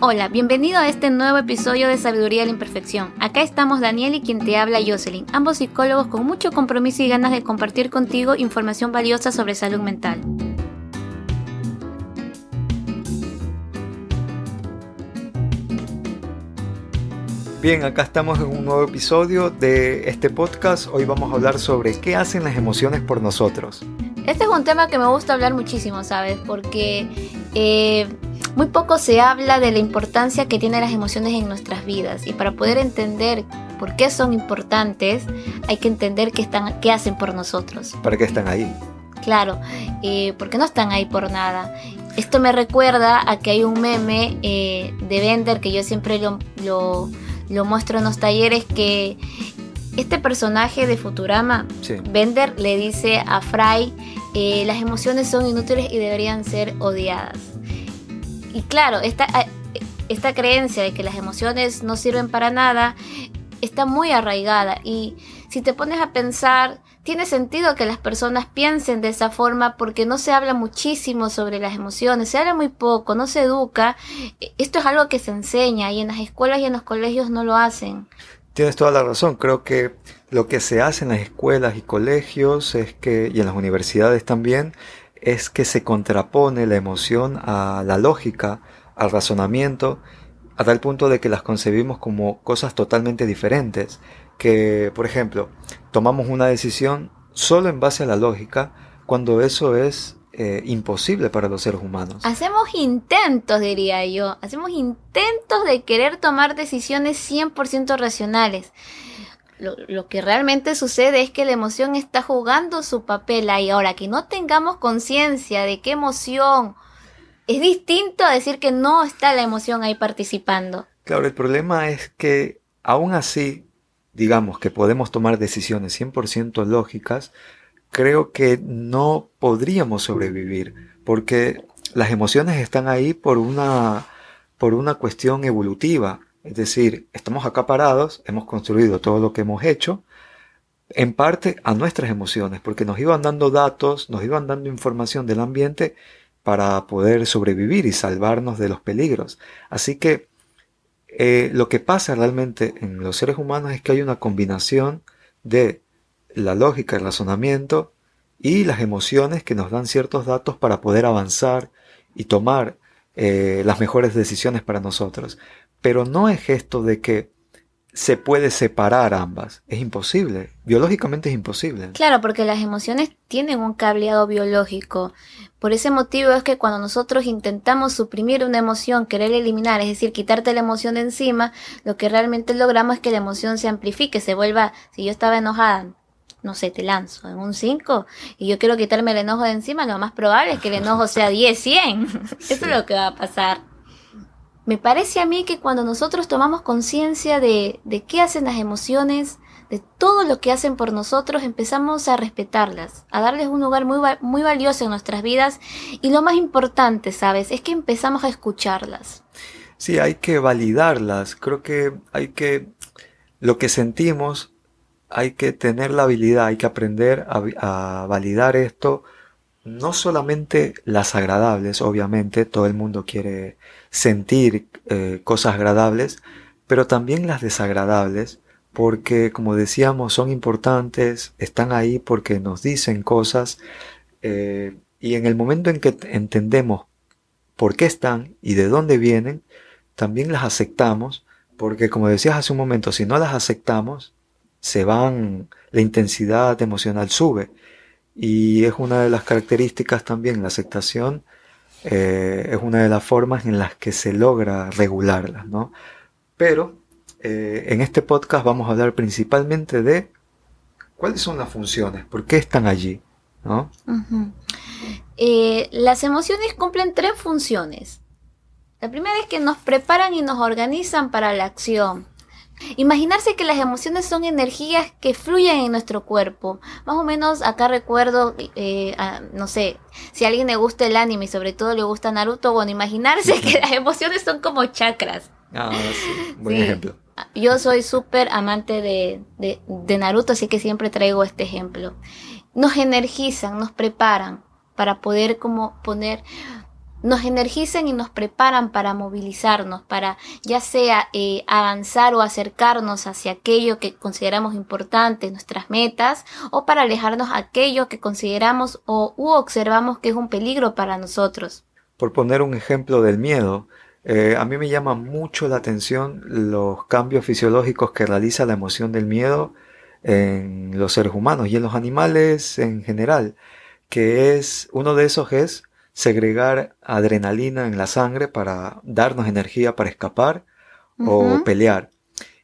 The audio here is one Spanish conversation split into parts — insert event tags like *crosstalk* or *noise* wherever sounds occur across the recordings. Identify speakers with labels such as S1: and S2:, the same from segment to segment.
S1: Hola, bienvenido a este nuevo episodio de Sabiduría de la Imperfección. Acá estamos Daniel y quien te habla Jocelyn, ambos psicólogos con mucho compromiso y ganas de compartir contigo información valiosa sobre salud mental.
S2: Bien, acá estamos en un nuevo episodio de este podcast. Hoy vamos a hablar sobre qué hacen las emociones por nosotros.
S1: Este es un tema que me gusta hablar muchísimo, ¿sabes? Porque eh, muy poco se habla de la importancia que tienen las emociones en nuestras vidas y para poder entender por qué son importantes hay que entender qué, están, qué hacen por nosotros.
S2: ¿Para qué están ahí?
S1: Claro, eh, porque no están ahí por nada. Esto me recuerda a que hay un meme eh, de Bender que yo siempre lo, lo, muestro en los talleres que este personaje de Futurama, Bender, le dice a Fry, eh, las emociones son inútiles y deberían ser odiadas. Y claro, esta, esta creencia de que las emociones no sirven para nada está muy arraigada y si te pones a pensar, tiene sentido que las personas piensen de esa forma porque no se habla muchísimo sobre las emociones, se habla muy poco, no se educa. Esto es algo que se enseña y en las escuelas y en los colegios no lo hacen.
S2: Tienes toda la razón, creo que lo que se hace en las escuelas y colegios es que, y en las universidades también, es que se contrapone la emoción a la lógica, al razonamiento, a tal punto de que las concebimos como cosas totalmente diferentes, que, por ejemplo, tomamos una decisión solo en base a la lógica, cuando eso es eh, imposible para los seres humanos.
S1: Hacemos intentos, diría yo, hacemos intentos de querer tomar decisiones 100% racionales lo, que realmente sucede es que la emoción está jugando su papel ahí. Ahora, que no tengamos conciencia de qué emoción es distinto a decir que no está la emoción ahí participando.
S2: Claro, el problema es que aún así, digamos que podemos tomar decisiones 100% lógicas, creo que no podríamos sobrevivir, porque las emociones están ahí por una, por una cuestión evolutiva. Es decir, estamos acá parados, hemos construido todo lo que hemos hecho, en parte a nuestras emociones, porque nos iban dando datos, nos iban dando información del ambiente para poder sobrevivir y salvarnos de los peligros. Así que eh, lo que pasa realmente en los seres humanos es que hay una combinación de la lógica, el razonamiento y las emociones que nos dan ciertos datos para poder avanzar y tomar eh, las mejores decisiones para nosotros. Pero no es esto de que se puede separar ambas. Es imposible. Biológicamente es imposible.
S1: Claro, porque las emociones tienen un cableado biológico. Por ese motivo es que cuando nosotros intentamos suprimir una emoción, querer eliminar, es decir, quitarte la emoción de encima, lo que realmente logramos es que la emoción se amplifique, se vuelva, si yo estaba enojada, no sé, te lanzo en un 5 y yo quiero quitarme el enojo de encima, lo más probable es que el enojo sea 10, 100. *laughs* Eso es lo que va a pasar. Me parece a mí que cuando nosotros tomamos conciencia de, de qué hacen las emociones, de todo lo que hacen por nosotros, empezamos a respetarlas, a darles un lugar muy, muy valioso en nuestras vidas y lo más importante, ¿sabes? Es que empezamos a escucharlas.
S2: Sí, hay que validarlas. Creo que hay que, lo que sentimos, hay que tener la habilidad, hay que aprender a, a validar esto no solamente las agradables, obviamente, todo el mundo quiere sentir eh, cosas agradables, pero también las desagradables, porque como decíamos, son importantes, están ahí porque nos dicen cosas, eh, y en el momento en que entendemos por qué están y de dónde vienen, también las aceptamos, porque como decías hace un momento, si no las aceptamos, se van, la intensidad emocional sube. Y es una de las características también, la aceptación eh, es una de las formas en las que se logra regularlas, ¿no? Pero eh, en este podcast vamos a hablar principalmente de cuáles son las funciones, por qué están allí.
S1: Eh, las emociones cumplen tres funciones. La primera es que nos preparan y nos organizan para la acción. Imaginarse que las emociones son energías que fluyen en nuestro cuerpo. Más o menos acá recuerdo, eh, no sé, si a alguien le gusta el anime y sobre todo le gusta Naruto, bueno, imaginarse *laughs* que las emociones son como chakras.
S2: Ah, sí, buen ejemplo.
S1: Yo soy súper amante de, de, de Naruto, así que siempre traigo este ejemplo. Nos energizan, nos preparan para poder como poner nos energizan y nos preparan para movilizarnos, para ya sea eh, avanzar o acercarnos hacia aquello que consideramos importante, nuestras metas, o para alejarnos aquello que consideramos o u observamos que es un peligro para nosotros.
S2: Por poner un ejemplo del miedo, eh, a mí me llama mucho la atención los cambios fisiológicos que realiza la emoción del miedo en los seres humanos y en los animales en general, que es uno de esos es segregar adrenalina en la sangre para darnos energía para escapar o pelear.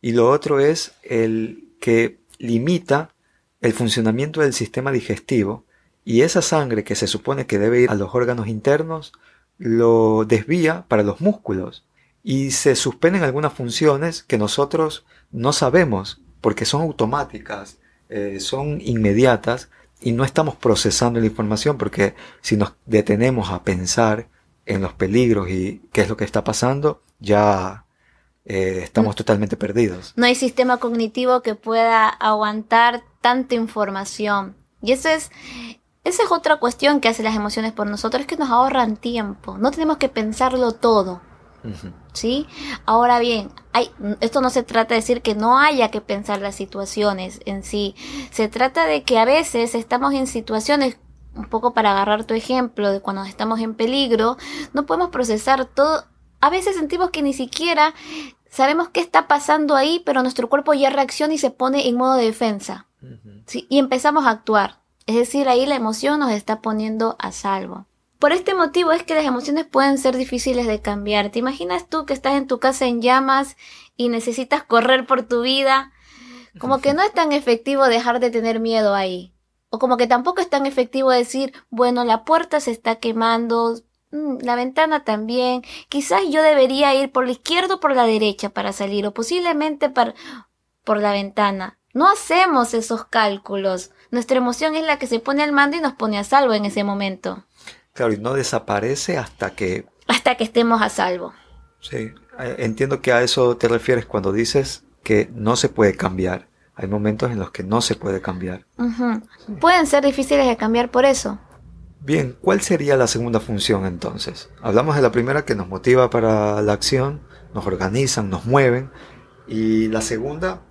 S2: Y lo otro es el que limita el funcionamiento del sistema digestivo y esa sangre que se supone que debe ir a los órganos internos lo desvía para los músculos y se suspenden algunas funciones que nosotros no sabemos porque son automáticas, eh, son inmediatas y no estamos procesando la información porque si nos detenemos a pensar en los peligros y qué es lo que está pasando, ya eh, estamos mm. totalmente perdidos.
S1: No hay sistema cognitivo que pueda aguantar tanta información. Y eso es, esa es otra cuestión que hacen las emociones por nosotros, es que nos ahorran tiempo. No tenemos que pensarlo todo. ¿Sí? Ahora bien, hay, esto no se trata de decir que no haya que pensar las situaciones en sí. Se trata de que a veces estamos en situaciones, un poco para agarrar tu ejemplo de cuando estamos en peligro, no podemos procesar todo. A veces sentimos que ni siquiera sabemos qué está pasando ahí, pero nuestro cuerpo ya reacciona y se pone en modo de defensa. ¿sí? Y empezamos a actuar. Es decir, ahí la emoción nos está poniendo a salvo. Por este motivo es que las emociones pueden ser difíciles de cambiar. ¿Te imaginas tú que estás en tu casa en llamas y necesitas correr por tu vida? Como que no es tan efectivo dejar de tener miedo ahí. O como que tampoco es tan efectivo decir, bueno, la puerta se está quemando, mm, la ventana también, quizás yo debería ir por la izquierda o por la derecha para salir, o posiblemente por la ventana. No hacemos esos cálculos. Nuestra emoción es la que se pone al mando y nos pone a salvo en ese momento.
S2: Claro, y no desaparece hasta que...
S1: Hasta que estemos a salvo.
S2: Sí, eh, entiendo que a eso te refieres cuando dices que no se puede cambiar. Hay momentos en los que no se puede cambiar.
S1: Pueden ser difíciles de cambiar por eso.
S2: Bien, ¿cuál sería la segunda función entonces? Hablamos de la primera que nos motiva para la acción, nos organizan, nos mueven. Y la segunda...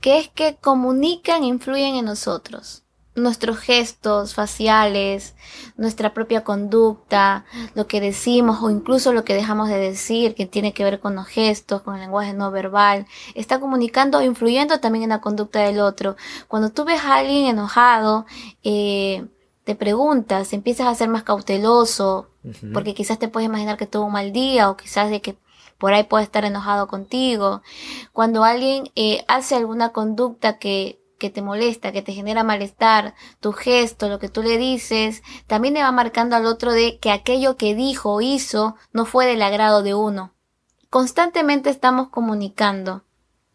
S1: Que es que comunican, influyen en nosotros nuestros gestos faciales, nuestra propia conducta, lo que decimos o incluso lo que dejamos de decir, que tiene que ver con los gestos, con el lenguaje no verbal, está comunicando o influyendo también en la conducta del otro. Cuando tú ves a alguien enojado, eh, te preguntas, empiezas a ser más cauteloso, porque quizás te puedes imaginar que tuvo un mal día o quizás de que por ahí puede estar enojado contigo. Cuando alguien eh, hace alguna conducta que que te molesta, que te genera malestar, tu gesto, lo que tú le dices, también le va marcando al otro de que aquello que dijo o hizo no fue del agrado de uno. Constantemente estamos comunicando.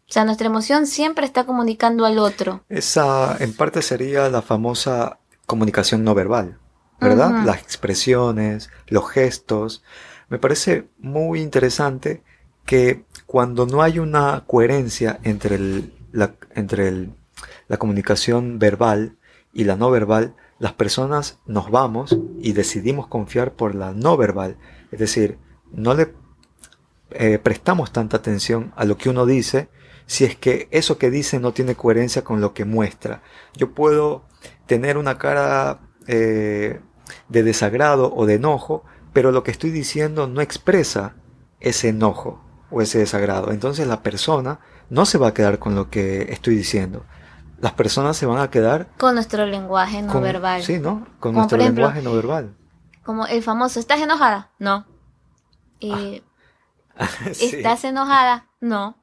S1: O sea, nuestra emoción siempre está comunicando al otro.
S2: Esa en parte sería la famosa comunicación no verbal, ¿verdad? Las expresiones, los gestos. Me parece muy interesante que cuando no hay una coherencia entre el, entre el la comunicación verbal y la no verbal, las personas nos vamos y decidimos confiar por la no verbal. Es decir, no le eh, prestamos tanta atención a lo que uno dice si es que eso que dice no tiene coherencia con lo que muestra. Yo puedo tener una cara eh, de desagrado o de enojo, pero lo que estoy diciendo no expresa ese enojo o ese desagrado. Entonces la persona no se va a quedar con lo que estoy diciendo las personas se van a quedar
S1: con nuestro lenguaje no verbal.
S2: Sí, ¿no? Con nuestro lenguaje no verbal.
S1: Como el famoso, ¿estás enojada? No. Eh, *laughs* ¿Estás enojada? No.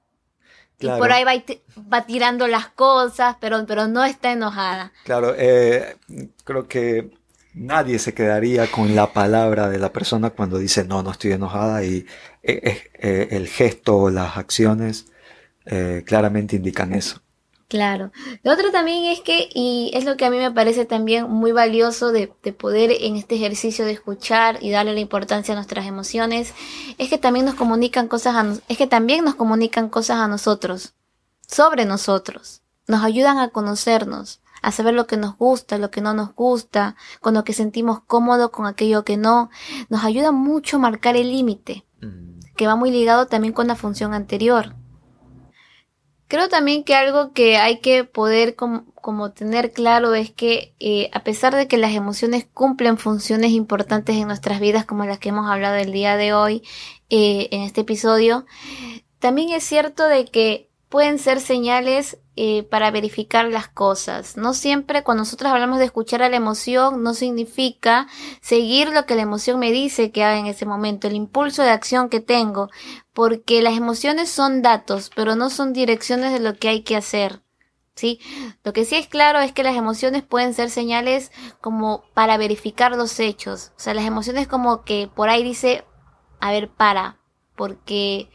S1: Y por ahí va, tirando las cosas, pero, pero no está enojada.
S2: Claro, eh, creo que nadie se quedaría con la palabra de la persona cuando dice no, no estoy enojada y eh, el gesto o las acciones claramente indican eso.
S1: Claro. Lo otro también es que, y es lo que a mí me parece también muy valioso de, poder en este ejercicio de escuchar y darle la importancia a nuestras emociones, es que también nos comunican cosas a, es que también nos comunican cosas a nosotros, sobre nosotros. Nos ayudan a conocernos, a saber lo que nos gusta, lo que no nos gusta, con lo que sentimos cómodo, con aquello que no. Nos ayuda mucho a marcar el límite, mm. que va muy ligado también con la función anterior. Creo también que algo que hay que poder como, tener claro es que eh, a pesar de que las emociones cumplen funciones importantes en nuestras vidas como las que hemos hablado el día de hoy eh, en este episodio, también es cierto de que pueden ser señales eh, para verificar las cosas. No siempre cuando nosotros hablamos de escuchar a la emoción no significa seguir lo que la emoción me dice que haga en ese momento, el impulso de acción que tengo, porque las emociones son datos, pero no son direcciones de lo que hay que hacer. ¿Sí? Lo que sí es claro es que las emociones pueden ser señales como para verificar los hechos. O sea, las emociones como que por ahí dice, a ver, para, porque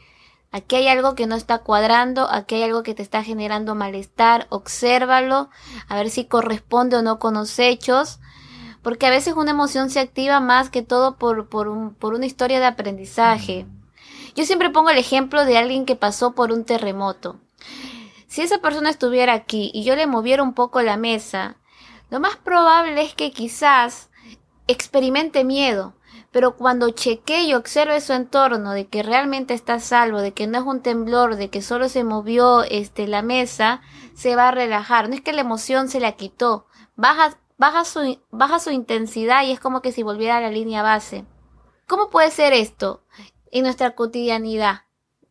S1: Aquí hay algo que no está cuadrando, aquí hay algo que te está generando malestar, obsérvalo, a ver si corresponde o no con los hechos, porque a veces una emoción se activa más que todo por, por, por una historia de aprendizaje. Yo siempre pongo el ejemplo de alguien que pasó por un terremoto. Si esa persona estuviera aquí y yo le moviera un poco la mesa, lo más probable es que quizás experimente miedo, pero cuando cheque y observe su entorno de que realmente está salvo, de que no es un temblor, de que solo se movió este, la mesa, se va a relajar. No es que la emoción se la quitó, baja, baja, su, baja su intensidad y es como que si volviera a la línea base. ¿Cómo puede ser esto en nuestra cotidianidad?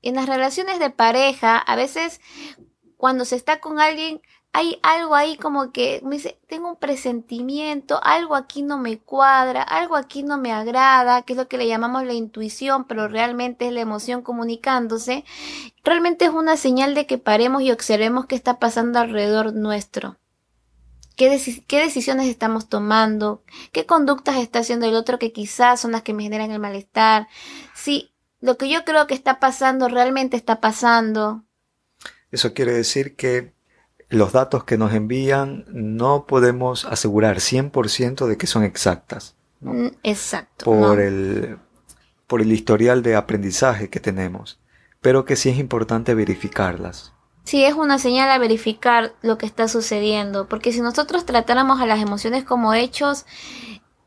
S1: En las relaciones de pareja, a veces cuando se está con alguien hay algo ahí como que me dice, tengo un presentimiento, algo aquí no me cuadra, algo aquí no me agrada, que es lo que le llamamos la intuición, pero realmente es la emoción comunicándose. Realmente es una señal de que paremos y observemos qué está pasando alrededor nuestro. ¿Qué, decisiones estamos tomando? ¿Qué conductas está haciendo el otro que quizás son las que me generan el malestar? Si lo que yo creo que está pasando realmente está pasando.
S2: Eso quiere decir que los datos que nos envían no podemos asegurar 100% de que son exactas.
S1: Mm, exacto.
S2: Por, el, por el historial de aprendizaje que tenemos, pero que sí es importante verificarlas.
S1: Sí, es una señal a verificar lo que está sucediendo, porque si nosotros tratáramos a las emociones como hechos,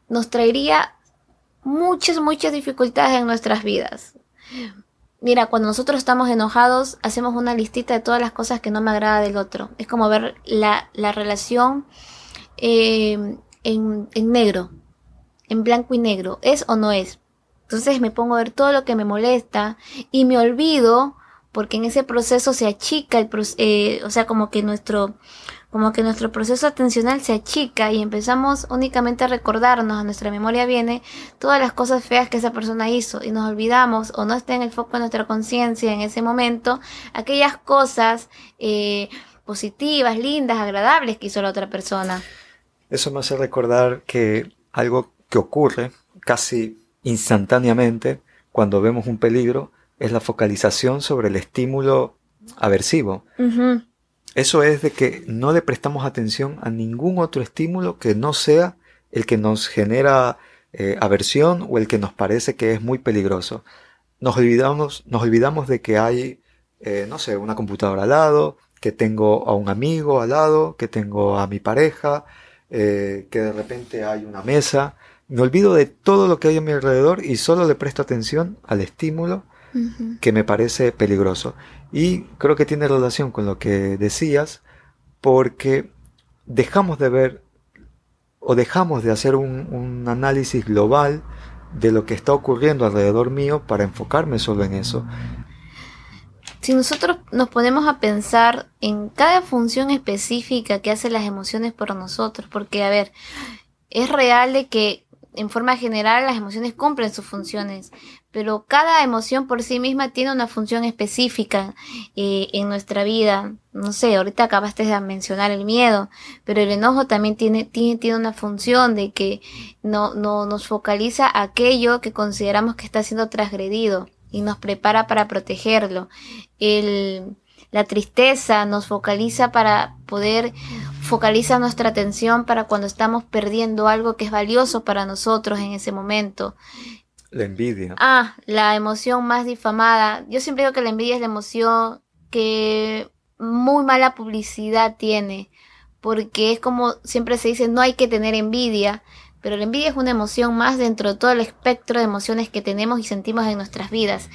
S1: nos traería muchas, muchas dificultades en nuestras vidas. Mira, cuando nosotros estamos enojados, hacemos una listita de todas las cosas que no me agrada del otro. Es como ver la, la relación eh, en, en negro, en blanco y negro. ¿Es o no es? Entonces me pongo a ver todo lo que me molesta y me olvido porque en ese proceso se achica el eh, o sea, como que nuestro como que nuestro proceso atencional se achica y empezamos únicamente a recordarnos, a nuestra memoria viene todas las cosas feas que esa persona hizo y nos olvidamos o no está en el foco de nuestra conciencia en ese momento aquellas cosas eh, positivas, lindas, agradables que hizo la otra persona.
S2: Eso me hace recordar que algo que ocurre casi instantáneamente cuando vemos un peligro es la focalización sobre el estímulo aversivo. Eso es de que no le prestamos atención a ningún otro estímulo que no sea el que nos genera eh, aversión o el que nos parece que es muy peligroso. Nos olvidamos, nos olvidamos de que hay, eh, no sé, una computadora al lado, que tengo a un amigo al lado, que tengo a mi pareja, eh, que de repente hay una mesa. Me olvido de todo lo que hay a mi alrededor y solo le presto atención al estímulo que me parece peligroso. Y creo que tiene relación con lo que decías, porque dejamos de ver o dejamos de hacer un, análisis global de lo que está ocurriendo alrededor mío para enfocarme solo en eso.
S1: Si nosotros nos ponemos a pensar en cada función específica que hacen las emociones por nosotros, porque a ver, es real de que en forma general las emociones cumplen sus funciones, pero cada emoción por sí misma tiene una función específica eh, en nuestra vida. No sé, ahorita acabaste de mencionar el miedo, pero el enojo también tiene, tiene, tiene una función de que no, no nos focaliza aquello que consideramos que está siendo transgredido y nos prepara para protegerlo. El, la tristeza nos focaliza para poder focaliza nuestra atención para cuando estamos perdiendo algo que es valioso para nosotros en ese momento.
S2: La envidia.
S1: Ah, la emoción más difamada. Yo siempre digo que la envidia es la emoción que muy mala publicidad tiene, porque es como siempre se dice, no hay que tener envidia, pero la envidia es una emoción más dentro de todo el espectro de emociones que tenemos y sentimos en nuestras vidas.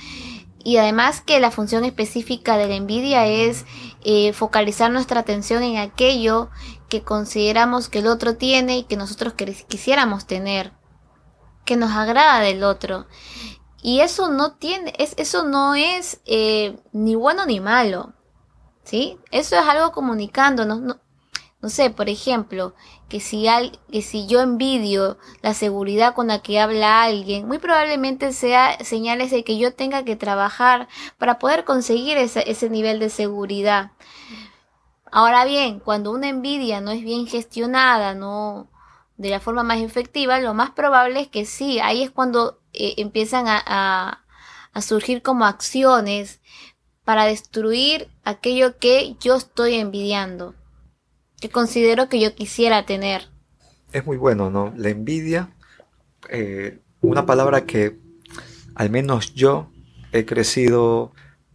S1: Y además que la función específica de la envidia es eh, focalizar nuestra atención en aquello que consideramos que el otro tiene y que nosotros quisiéramos tener, que nos agrada del otro. Y eso no tiene, es, eso no es eh, ni bueno ni malo. ¿Sí? Eso es algo comunicándonos. No, no sé, por ejemplo, que si, al, que si yo envidio la seguridad con la que habla alguien, muy probablemente sea señales de que yo tenga que trabajar para poder conseguir ese, ese nivel de seguridad. Ahora bien, cuando una envidia no es bien gestionada, no de la forma más efectiva, lo más probable es que sí, ahí es cuando eh, empiezan a, a surgir como acciones para destruir aquello que yo estoy envidiando, que considero que yo quisiera tener.
S2: Es muy bueno, ¿no? La envidia, eh, una palabra que al menos yo he crecido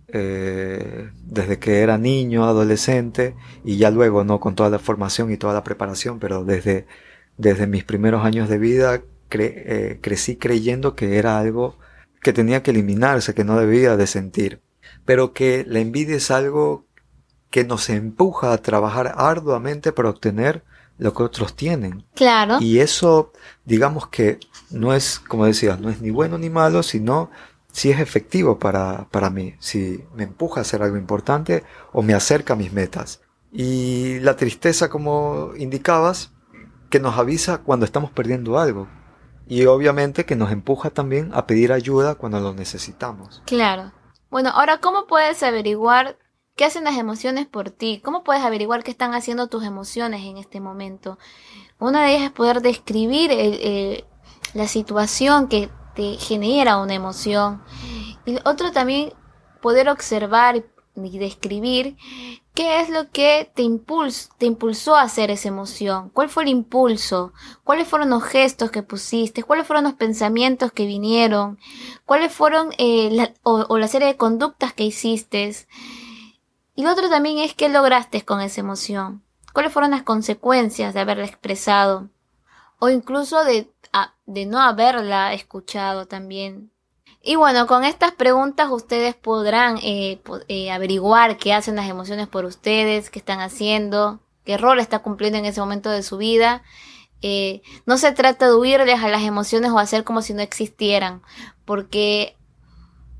S2: eh, desde que era niño, adolescente, y ya luego, ¿no? Con toda la formación y toda la preparación, pero desde, desde mis primeros años de vida eh, crecí creyendo que era algo que tenía que eliminarse, que no debía de sentir, pero que la envidia es algo que nos empuja a trabajar arduamente para obtener lo que otros tienen.
S1: Claro.
S2: Y eso, digamos que no es, como decías, no es ni bueno ni malo, sino si es efectivo para, para mí, si me empuja a hacer algo importante o me acerca a mis metas. Y la tristeza, como indicabas, que nos avisa cuando estamos perdiendo algo. Y obviamente que nos empuja también a pedir ayuda cuando lo necesitamos.
S1: Claro. Bueno, ahora, ¿cómo puedes averiguar qué hacen las emociones por ti? ¿Cómo puedes averiguar qué están haciendo tus emociones en este momento? Una de ellas es poder describir la situación que te genera una emoción. Y otro también, poder observar y describir qué es lo que te, te impulsó a hacer esa emoción, cuál fue el impulso, cuáles fueron los gestos que pusiste, cuáles fueron los pensamientos que vinieron, cuáles fueron eh, o, la serie de conductas que hiciste. Y lo otro también es qué lograste con esa emoción, cuáles fueron las consecuencias de haberla expresado, o incluso de de no haberla escuchado también. Y bueno, con estas preguntas ustedes podrán eh, eh, averiguar qué hacen las emociones por ustedes, qué están haciendo, qué rol está cumpliendo en ese momento de su vida. Eh, no se trata de huirles a las emociones o hacer como si no existieran, porque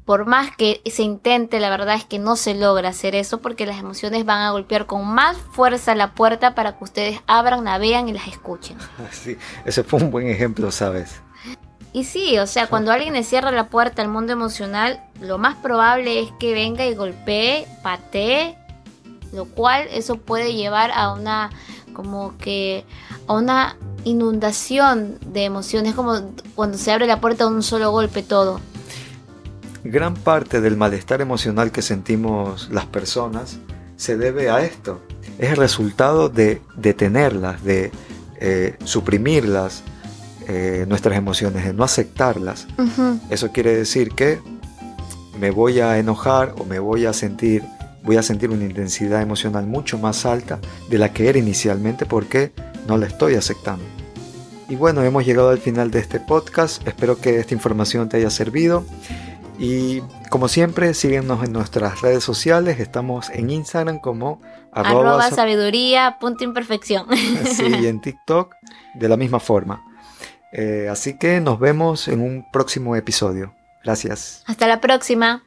S1: por más que se intente, la verdad es que no se logra hacer eso porque las emociones van a golpear con más fuerza la puerta para que ustedes abran, la vean y las escuchen. *laughs*
S2: Sí, ese fue un buen ejemplo, ¿sabes?
S1: Y sí, o sea, cuando alguien le cierra la puerta al mundo emocional, lo más probable es que venga y golpee, patee, lo cual eso puede llevar a una como que a una inundación de emociones, como cuando se abre la puerta de un solo golpe todo.
S2: Gran parte del malestar emocional que sentimos las personas se debe a esto. Es el resultado de detenerlas, de eh, suprimirlas, eh, nuestras emociones, de no aceptarlas. Eso quiere decir que me voy a enojar o me voy a sentir, voy a sentir una intensidad emocional mucho más alta de la que era inicialmente porque no la estoy aceptando. Y bueno, hemos llegado al final de este podcast. Espero que esta información te haya servido. Y como siempre, síguenos en nuestras redes sociales. Estamos en Instagram como
S1: arroba, sabiduría punto imperfección.
S2: Sí, y en *laughs* TikTok de la misma forma. Eh, así que nos vemos en un próximo episodio. Gracias.
S1: Hasta la próxima.